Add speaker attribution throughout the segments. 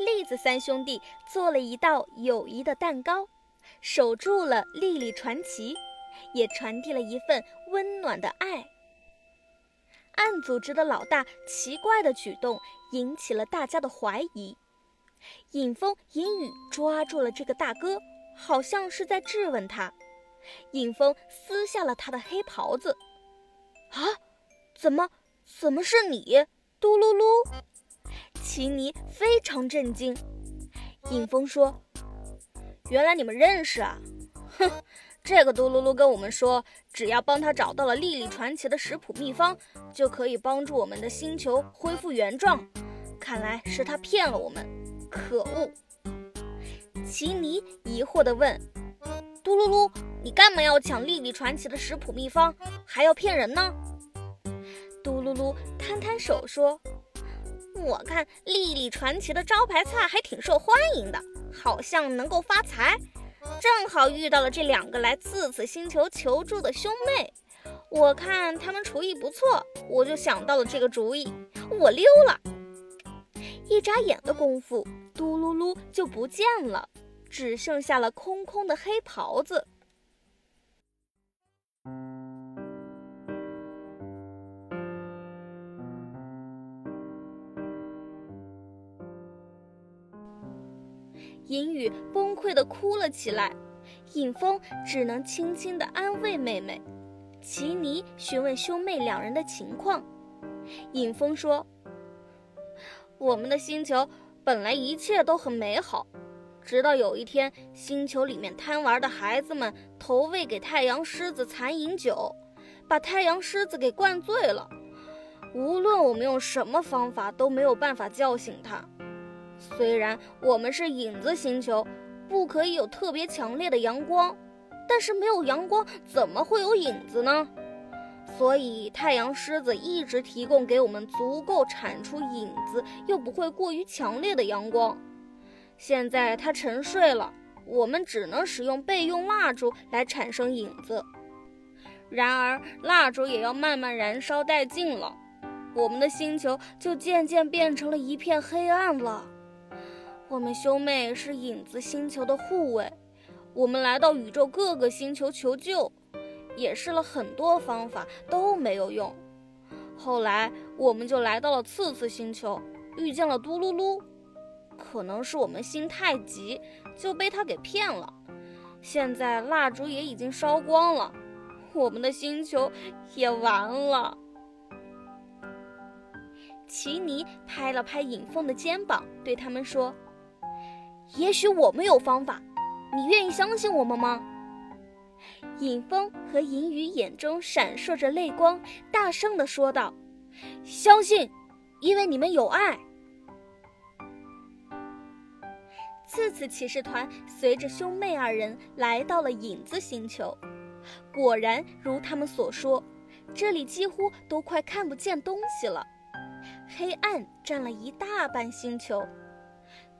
Speaker 1: 栗子三兄弟做了一道友谊的蛋糕，守住了莉莉传奇，也传递了一份温暖的爱。暗组织的老大奇怪的举动引起了大家的怀疑。尹峰、尹宇抓住了这个大哥，好像是在质问他。尹峰撕下了他的黑袍子。啊，怎么，怎么是你？嘟噜噜！奇尼非常震惊。尹峰说：“原来你们认识啊！哼，这个嘟噜噜跟我们说，只要帮他找到了莉莉传奇的食谱秘方，就可以帮助我们的星球恢复原状。看来是他骗了我们。”可恶！奇尼疑惑地问：“嘟噜噜，你干嘛要抢莉莉传奇的食谱秘方，还要骗人呢？”嘟噜噜摊摊手说：“我看莉莉传奇的招牌菜还挺受欢迎的，好像能够发财。正好遇到了这两个来自此星球求助的兄妹，我看他们厨艺不错，我就想到了这个主意。我溜了。”一眨眼的功夫，嘟噜噜就不见了，只剩下了空空的黑袍子。银雨崩溃的哭了起来，尹峰只能轻轻的安慰妹妹。奇尼询问兄妹两人的情况，尹峰说。我们的星球本来一切都很美好，直到有一天，星球里面贪玩的孩子们投喂给太阳狮子残饮酒，把太阳狮子给灌醉了。无论我们用什么方法，都没有办法叫醒它。虽然我们是影子星球，不可以有特别强烈的阳光，但是没有阳光，怎么会有影子呢？所以，太阳狮子一直提供给我们足够产出影子又不会过于强烈的阳光。现在它沉睡了，我们只能使用备用蜡烛来产生影子。然而，蜡烛也要慢慢燃烧殆尽了，我们的星球就渐渐变成了一片黑暗了。我们兄妹是影子星球的护卫，我们来到宇宙各个星球求救。也试了很多方法都没有用，后来我们就来到了次次星球，遇见了嘟噜噜。可能是我们心太急，就被他给骗了。现在蜡烛也已经烧光了，我们的星球也完了。奇尼拍了拍影凤的肩膀，对他们说：“也许我们有方法，你愿意相信我们吗？”尹峰和尹宇眼中闪烁着泪光，大声地说道：“相信，因为你们有爱。”次次骑士团随着兄妹二人来到了影子星球，果然如他们所说，这里几乎都快看不见东西了，黑暗占了一大半星球。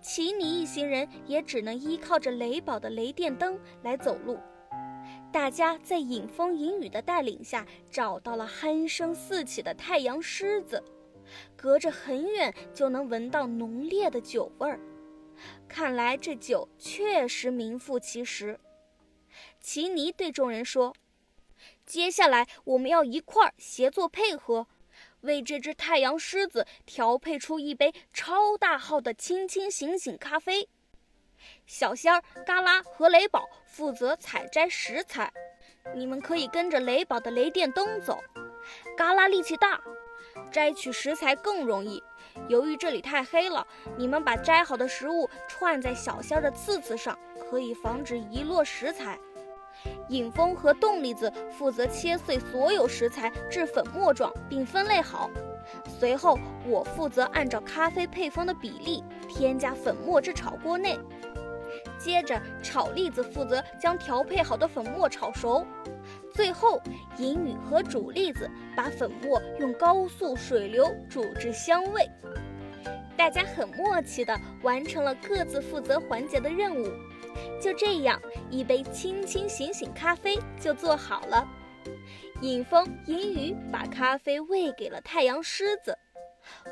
Speaker 1: 奇尼一行人也只能依靠着雷宝的雷电灯来走路。大家在引风引雨的带领下，找到了鼾声四起的太阳狮子，隔着很远就能闻到浓烈的酒味儿。看来这酒确实名副其实。奇尼对众人说：“接下来我们要一块儿协作配合，为这只太阳狮子调配出一杯超大号的清清醒醒咖啡。”小仙儿、嘎啦和雷宝负责采摘食材，你们可以跟着雷宝的雷电灯走。嘎啦力气大，摘取食材更容易。由于这里太黑了，你们把摘好的食物串在小仙儿的刺刺上，可以防止遗落食材。引风和动力子负责切碎所有食材至粉末状，并分类好。随后，我负责按照咖啡配方的比例添加粉末至炒锅内。接着，炒栗子负责将调配好的粉末炒熟。最后，银雨和煮栗子把粉末用高速水流煮至香味。大家很默契地完成了各自负责环节的任务。就这样，一杯清清醒醒咖啡就做好了。尹风、银宇把咖啡喂给了太阳狮子。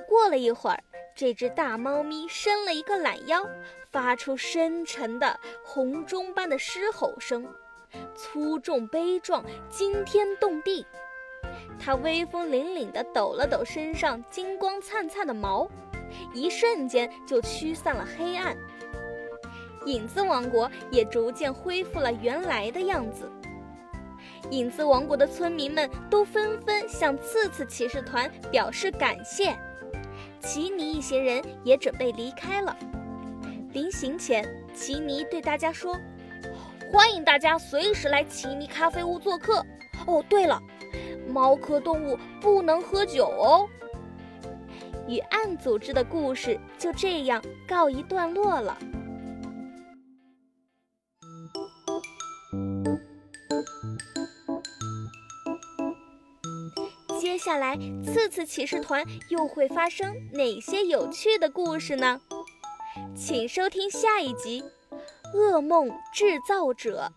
Speaker 1: 过了一会儿，这只大猫咪伸了一个懒腰，发出深沉的洪钟般的狮吼声，粗重悲壮，惊天动地。它威风凛凛地抖了抖身上金光灿灿的毛，一瞬间就驱散了黑暗。影子王国也逐渐恢复了原来的样子。影子王国的村民们都纷纷向刺刺骑士团表示感谢，奇尼一行人也准备离开了。临行前，奇尼对大家说：“欢迎大家随时来奇尼咖啡屋做客。哦，对了，猫科动物不能喝酒哦。”与暗组织的故事就这样告一段落了。接下来，次次骑士团又会发生哪些有趣的故事呢？请收听下一集《噩梦制造者》。